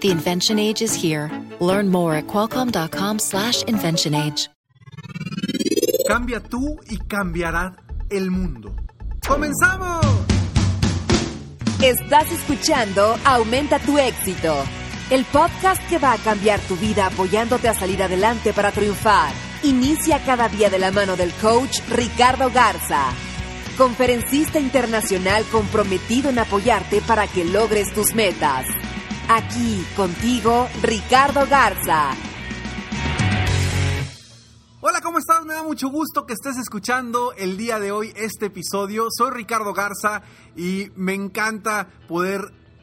The invention age is here. Learn more at qualcomm.com/slash invention age. Cambia tú y cambiará el mundo. ¡Comenzamos! Estás escuchando Aumenta tu éxito, el podcast que va a cambiar tu vida apoyándote a salir adelante para triunfar. Inicia cada día de la mano del coach Ricardo Garza, conferencista internacional comprometido en apoyarte para que logres tus metas. Aquí contigo, Ricardo Garza. Hola, ¿cómo estás? Me da mucho gusto que estés escuchando el día de hoy este episodio. Soy Ricardo Garza y me encanta poder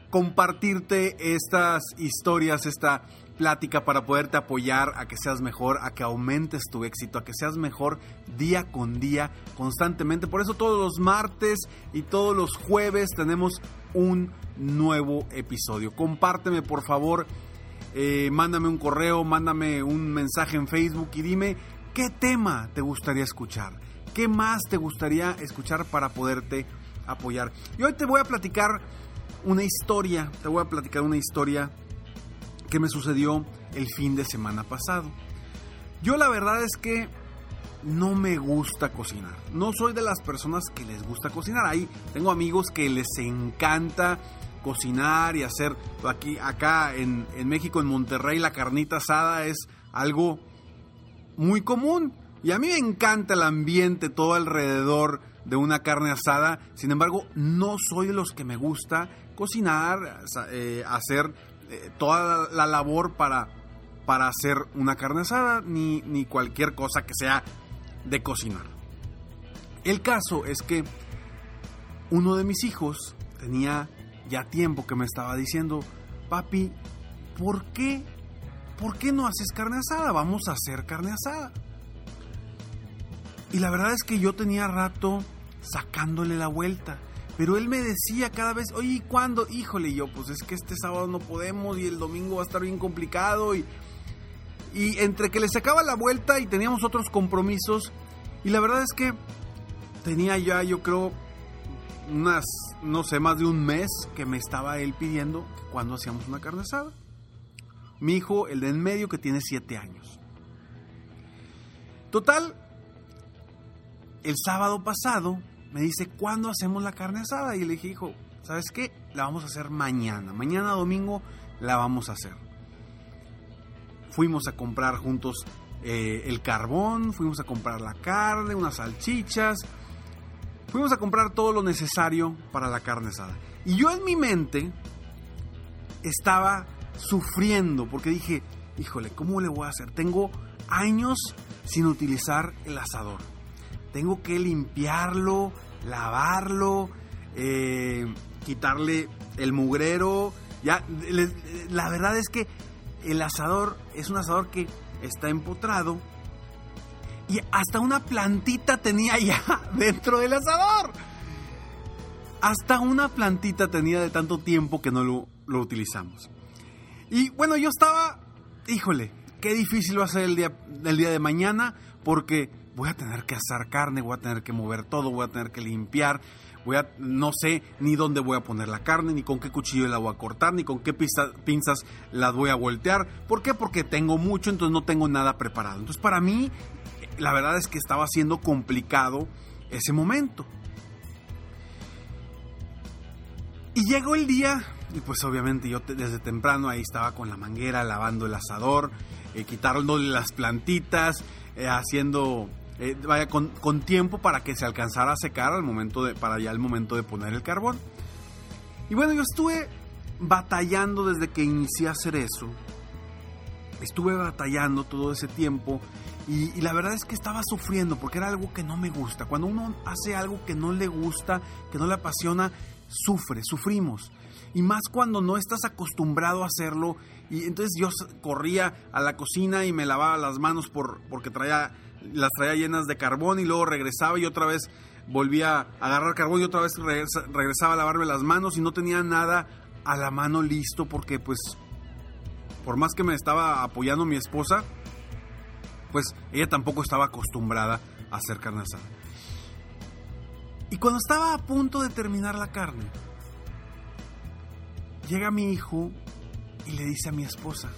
compartirte estas historias, esta plática para poderte apoyar a que seas mejor, a que aumentes tu éxito, a que seas mejor día con día, constantemente. Por eso todos los martes y todos los jueves tenemos un nuevo episodio. Compárteme por favor, eh, mándame un correo, mándame un mensaje en Facebook y dime qué tema te gustaría escuchar, qué más te gustaría escuchar para poderte apoyar. Y hoy te voy a platicar una historia, te voy a platicar una historia que me sucedió el fin de semana pasado. Yo la verdad es que no me gusta cocinar. No soy de las personas que les gusta cocinar. Ahí tengo amigos que les encanta cocinar y hacer aquí acá en, en México en Monterrey la carnita asada es algo muy común y a mí me encanta el ambiente todo alrededor de una carne asada sin embargo no soy de los que me gusta cocinar eh, hacer eh, toda la labor para para hacer una carne asada ni, ni cualquier cosa que sea de cocinar el caso es que uno de mis hijos tenía ya tiempo que me estaba diciendo, papi, ¿por qué? ¿Por qué no haces carne asada? Vamos a hacer carne asada. Y la verdad es que yo tenía rato sacándole la vuelta. Pero él me decía cada vez, oye, ¿y cuándo? Híjole, yo, pues es que este sábado no podemos y el domingo va a estar bien complicado. Y, y entre que le sacaba la vuelta y teníamos otros compromisos, y la verdad es que tenía ya, yo creo, unas, no sé, más de un mes que me estaba él pidiendo cuando hacíamos una carne asada. Mi hijo, el de en medio, que tiene 7 años. Total, el sábado pasado me dice, ¿cuándo hacemos la carne asada? Y le dije, hijo, ¿sabes qué? La vamos a hacer mañana. Mañana domingo la vamos a hacer. Fuimos a comprar juntos eh, el carbón, fuimos a comprar la carne, unas salchichas, Fuimos a comprar todo lo necesario para la carne asada. Y yo en mi mente estaba sufriendo porque dije, híjole, ¿cómo le voy a hacer? Tengo años sin utilizar el asador. Tengo que limpiarlo, lavarlo, eh, quitarle el mugrero. Ya, la verdad es que el asador es un asador que está empotrado y hasta una plantita tenía ya dentro del asador. Hasta una plantita tenía de tanto tiempo que no lo, utilizamos. Y bueno, yo estaba, híjole, qué difícil va a ser el día, el día de mañana porque voy a tener que asar carne, voy a tener que mover todo, voy a tener que limpiar, voy a, no sé ni dónde voy a poner la carne, ni con qué cuchillo la voy a cortar, ni con qué pinzas las voy a voltear. ¿Por qué? Porque tengo mucho, entonces no tengo nada preparado. Entonces para mí la verdad es que estaba siendo complicado ese momento. Y llegó el día, y pues obviamente yo desde temprano ahí estaba con la manguera lavando el asador, eh, quitándole las plantitas, eh, haciendo, eh, vaya, con, con, tiempo para que se alcanzara a secar al momento de, para ya el momento de poner el carbón. Y bueno, yo estuve batallando desde que inicié a hacer eso. Estuve batallando todo ese tiempo y, la verdad es que estaba sufriendo porque era algo que no me gusta. Cuando uno hace algo que no le gusta, que no le apasiona, sufre, sufrimos. Y más cuando no estás acostumbrado a hacerlo. Y entonces yo corría a la cocina y me lavaba las manos por, porque traía, las traía llenas de carbón y luego regresaba y otra vez volvía a agarrar carbón y otra vez regresaba a lavarme las manos y no tenía nada a la mano listo porque pues por más que me estaba apoyando mi esposa, pues ella tampoco estaba acostumbrada a hacer carne asada. Y cuando estaba a punto de terminar la carne, llega mi hijo y le dice a mi esposa,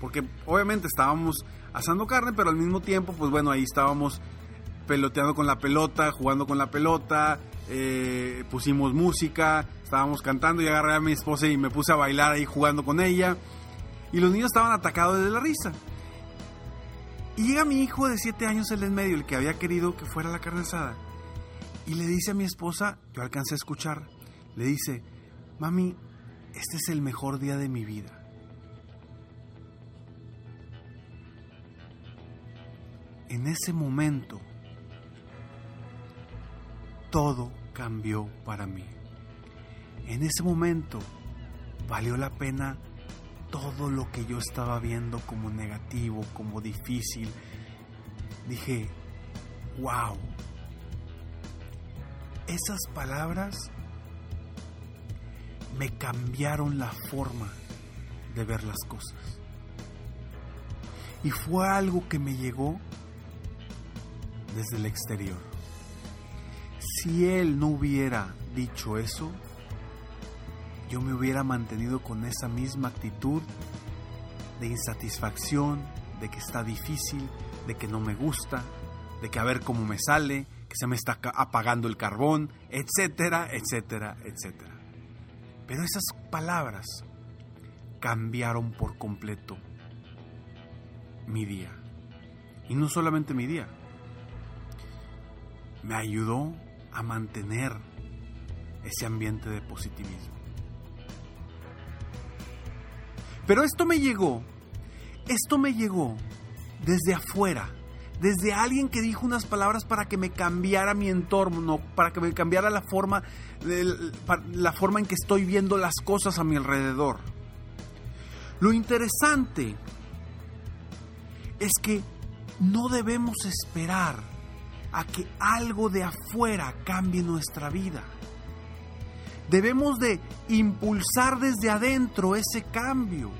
porque obviamente estábamos asando carne, pero al mismo tiempo, pues bueno, ahí estábamos peloteando con la pelota, jugando con la pelota, eh, pusimos música, estábamos cantando y agarré a mi esposa y me puse a bailar ahí jugando con ella. Y los niños estaban atacados de la risa. Y llega mi hijo de 7 años, el en medio, el que había querido que fuera la carne asada. Y le dice a mi esposa, yo alcancé a escuchar, le dice, mami, este es el mejor día de mi vida. En ese momento, todo cambió para mí. En ese momento, valió la pena todo lo que yo estaba viendo como negativo, como difícil. Dije, wow, esas palabras me cambiaron la forma de ver las cosas. Y fue algo que me llegó desde el exterior. Si él no hubiera dicho eso, yo me hubiera mantenido con esa misma actitud de insatisfacción, de que está difícil, de que no me gusta, de que a ver cómo me sale, que se me está apagando el carbón, etcétera, etcétera, etcétera. Pero esas palabras cambiaron por completo mi día. Y no solamente mi día. Me ayudó a mantener ese ambiente de positivismo. Pero esto me llegó, esto me llegó desde afuera desde alguien que dijo unas palabras para que me cambiara mi entorno, para que me cambiara la forma, la forma en que estoy viendo las cosas a mi alrededor. Lo interesante es que no debemos esperar a que algo de afuera cambie nuestra vida. Debemos de impulsar desde adentro ese cambio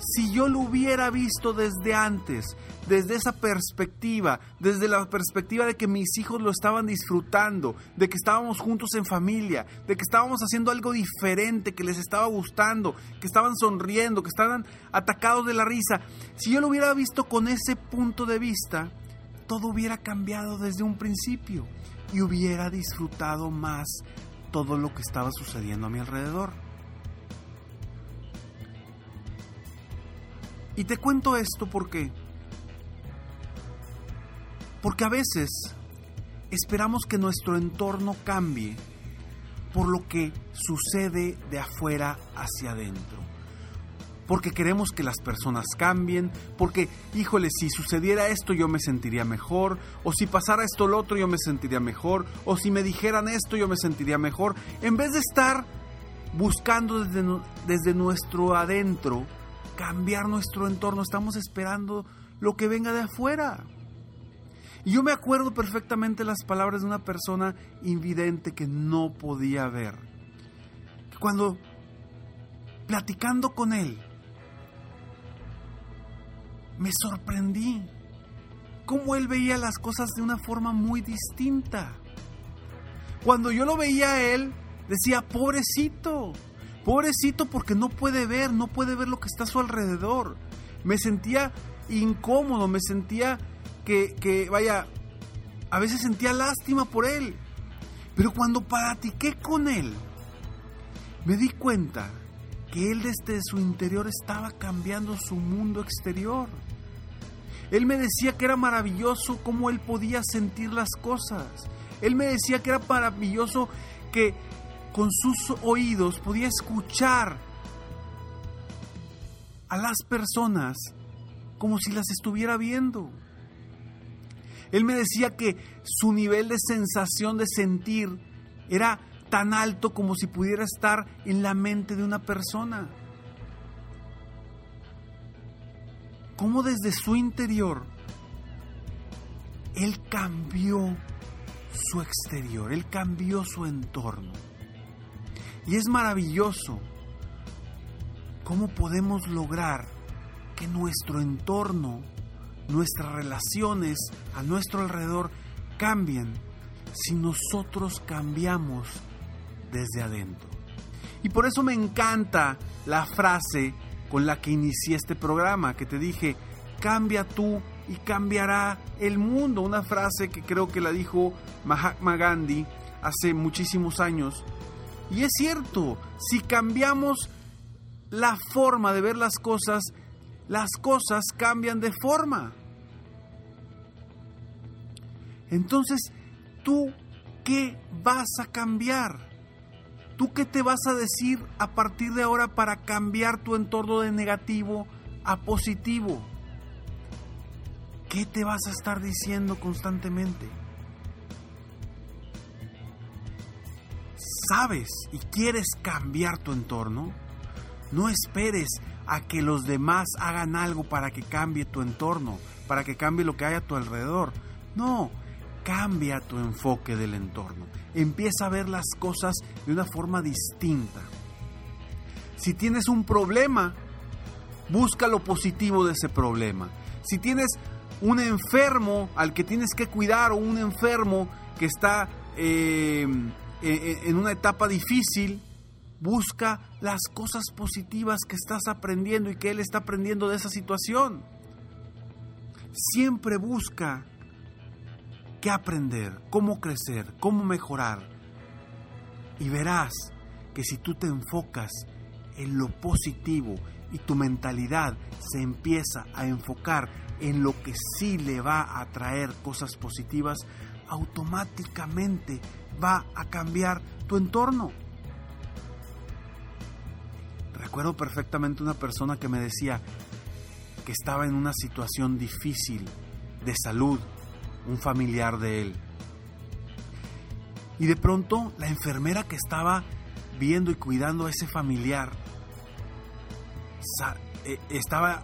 si yo lo hubiera visto desde antes, desde esa perspectiva, desde la perspectiva de que mis hijos lo estaban disfrutando, de que estábamos juntos en familia, de que estábamos haciendo algo diferente, que les estaba gustando, que estaban sonriendo, que estaban atacados de la risa, si yo lo hubiera visto con ese punto de vista, todo hubiera cambiado desde un principio y hubiera disfrutado más todo lo que estaba sucediendo a mi alrededor. Y te cuento esto porque porque a veces esperamos que nuestro entorno cambie por lo que sucede de afuera hacia adentro. Porque queremos que las personas cambien, porque, híjole, si sucediera esto yo me sentiría mejor, o si pasara esto lo otro yo me sentiría mejor, o si me dijeran esto yo me sentiría mejor, en vez de estar buscando desde, desde nuestro adentro cambiar nuestro entorno, estamos esperando lo que venga de afuera. Y yo me acuerdo perfectamente las palabras de una persona invidente que no podía ver. Cuando platicando con él, me sorprendí cómo él veía las cosas de una forma muy distinta. Cuando yo lo veía a él, decía, pobrecito, Pobrecito porque no puede ver, no puede ver lo que está a su alrededor. Me sentía incómodo, me sentía que, vaya, a veces sentía lástima por él. Pero cuando platiqué con él, me di cuenta que él desde su interior estaba cambiando su mundo exterior. Él me decía que era maravilloso cómo él podía sentir las cosas. Él me decía que era maravilloso que con sus oídos podía escuchar a las personas como si las estuviera viendo. Él me decía que su nivel de sensación de sentir era tan alto como si pudiera estar en la mente de una persona. Cómo desde su interior Él cambió su exterior, Él cambió su entorno. Y es maravilloso cómo podemos lograr que nuestro entorno, nuestras relaciones a nuestro alrededor cambien si nosotros cambiamos desde adentro. Y por eso me encanta la frase con la que inicié este programa, que te dije, cambia tú y cambiará el mundo. Una frase que creo que la dijo Mahatma Gandhi hace muchísimos años. Y es cierto, si cambiamos la forma de ver las cosas, las cosas cambian de forma. Entonces, ¿tú qué vas a cambiar? ¿Tú qué te vas a decir a partir de ahora para cambiar tu entorno de negativo a positivo? ¿Qué te vas a estar diciendo constantemente? ¿Sabes y quieres cambiar tu entorno? No esperes a que los demás hagan algo para que cambie tu entorno, para que cambie lo que hay a tu alrededor. No, cambia tu enfoque del entorno. Empieza a ver las cosas de una forma distinta. Si tienes un problema, busca lo positivo de ese problema. Si tienes un enfermo al que tienes que cuidar o un enfermo que está eh, en una etapa difícil, busca las cosas positivas que estás aprendiendo y que él está aprendiendo de esa situación. Siempre busca qué aprender, cómo crecer, cómo mejorar. Y verás que si tú te enfocas en lo positivo y tu mentalidad se empieza a enfocar en lo que sí le va a traer cosas positivas, automáticamente va a cambiar tu entorno. Recuerdo perfectamente una persona que me decía que estaba en una situación difícil de salud, un familiar de él. Y de pronto la enfermera que estaba viendo y cuidando a ese familiar eh, estaba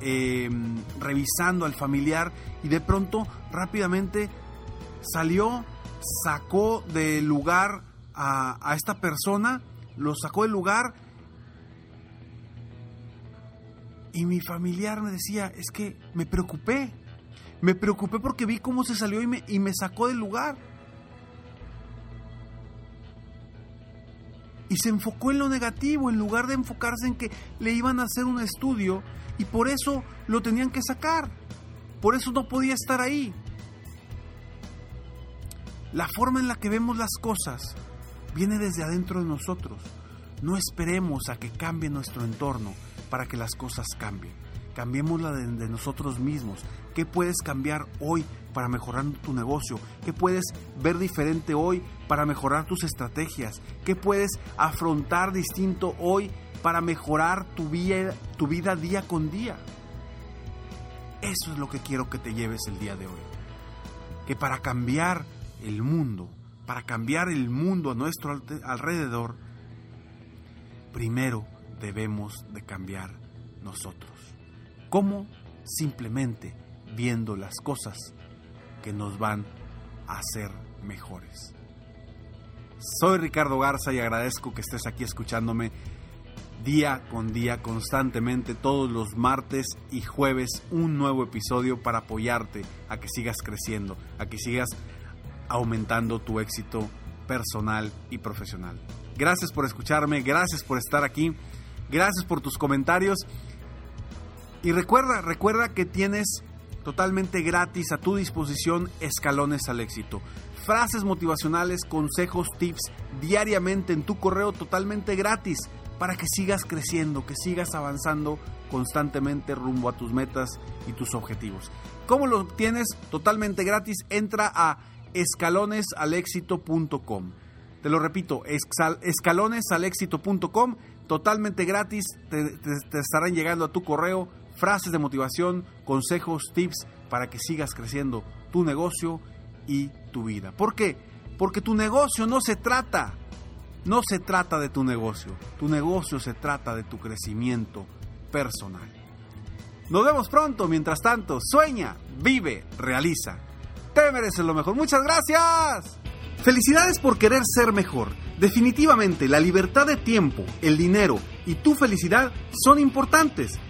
em, revisando al familiar y de pronto rápidamente salió, sacó del lugar a, a esta persona, lo sacó del lugar y mi familiar me decía, es que me preocupé, me preocupé porque vi cómo se salió y me, y me sacó del lugar. Y se enfocó en lo negativo en lugar de enfocarse en que le iban a hacer un estudio y por eso lo tenían que sacar. Por eso no podía estar ahí. La forma en la que vemos las cosas viene desde adentro de nosotros. No esperemos a que cambie nuestro entorno para que las cosas cambien. Cambiémosla de, de nosotros mismos. ¿Qué puedes cambiar hoy para mejorar tu negocio? ¿Qué puedes ver diferente hoy para mejorar tus estrategias? ¿Qué puedes afrontar distinto hoy para mejorar tu vida, tu vida día con día? Eso es lo que quiero que te lleves el día de hoy. Que para cambiar el mundo, para cambiar el mundo a nuestro alrededor, primero debemos de cambiar nosotros. ¿Cómo? Simplemente viendo las cosas que nos van a hacer mejores. Soy Ricardo Garza y agradezco que estés aquí escuchándome día con día, constantemente, todos los martes y jueves, un nuevo episodio para apoyarte a que sigas creciendo, a que sigas aumentando tu éxito personal y profesional. Gracias por escucharme, gracias por estar aquí. Gracias por tus comentarios. Y recuerda, recuerda que tienes totalmente gratis a tu disposición escalones al éxito. Frases motivacionales, consejos, tips diariamente en tu correo totalmente gratis para que sigas creciendo, que sigas avanzando constantemente rumbo a tus metas y tus objetivos. ¿Cómo lo tienes totalmente gratis? Entra a escalonesalexito.com. Te lo repito, escalonesalexito.com totalmente gratis, te, estarán llegando a tu correo frases de motivación, consejos, tips para que sigas creciendo tu negocio y tu vida. ¿Por qué? Porque tu negocio no se trata no se trata de tu negocio, tu negocio se trata de tu crecimiento personal. Nos vemos pronto, mientras tanto, sueña, vive, realiza. Te mereces lo mejor. Muchas gracias. Felicidades por querer ser mejor. Definitivamente, la libertad de tiempo, el dinero y tu felicidad son importantes.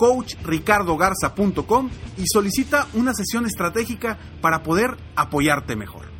www.coachricardogarza.com y solicita una sesión estratégica para poder apoyarte mejor.